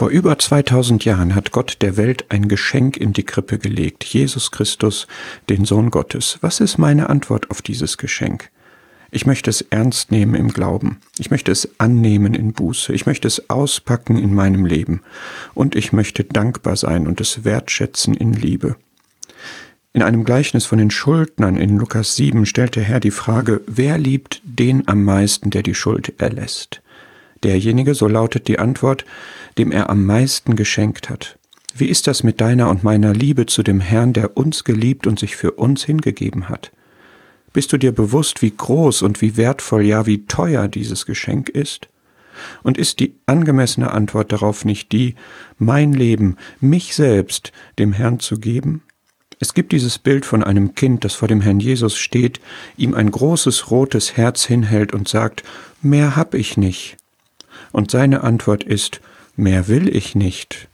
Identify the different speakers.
Speaker 1: Vor über 2000 Jahren hat Gott der Welt ein Geschenk in die Krippe gelegt, Jesus Christus, den Sohn Gottes. Was ist meine Antwort auf dieses Geschenk? Ich möchte es ernst nehmen im Glauben. Ich möchte es annehmen in Buße. Ich möchte es auspacken in meinem Leben. Und ich möchte dankbar sein und es wertschätzen in Liebe. In einem Gleichnis von den Schuldnern in Lukas 7 stellt der Herr die Frage, wer liebt den am meisten, der die Schuld erlässt? Derjenige, so lautet die Antwort, dem er am meisten geschenkt hat. Wie ist das mit deiner und meiner Liebe zu dem Herrn, der uns geliebt und sich für uns hingegeben hat? Bist du dir bewusst, wie groß und wie wertvoll, ja wie teuer dieses Geschenk ist? Und ist die angemessene Antwort darauf nicht die, mein Leben, mich selbst dem Herrn zu geben? Es gibt dieses Bild von einem Kind, das vor dem Herrn Jesus steht, ihm ein großes rotes Herz hinhält und sagt, mehr hab ich nicht. Und seine Antwort ist, mehr will ich nicht.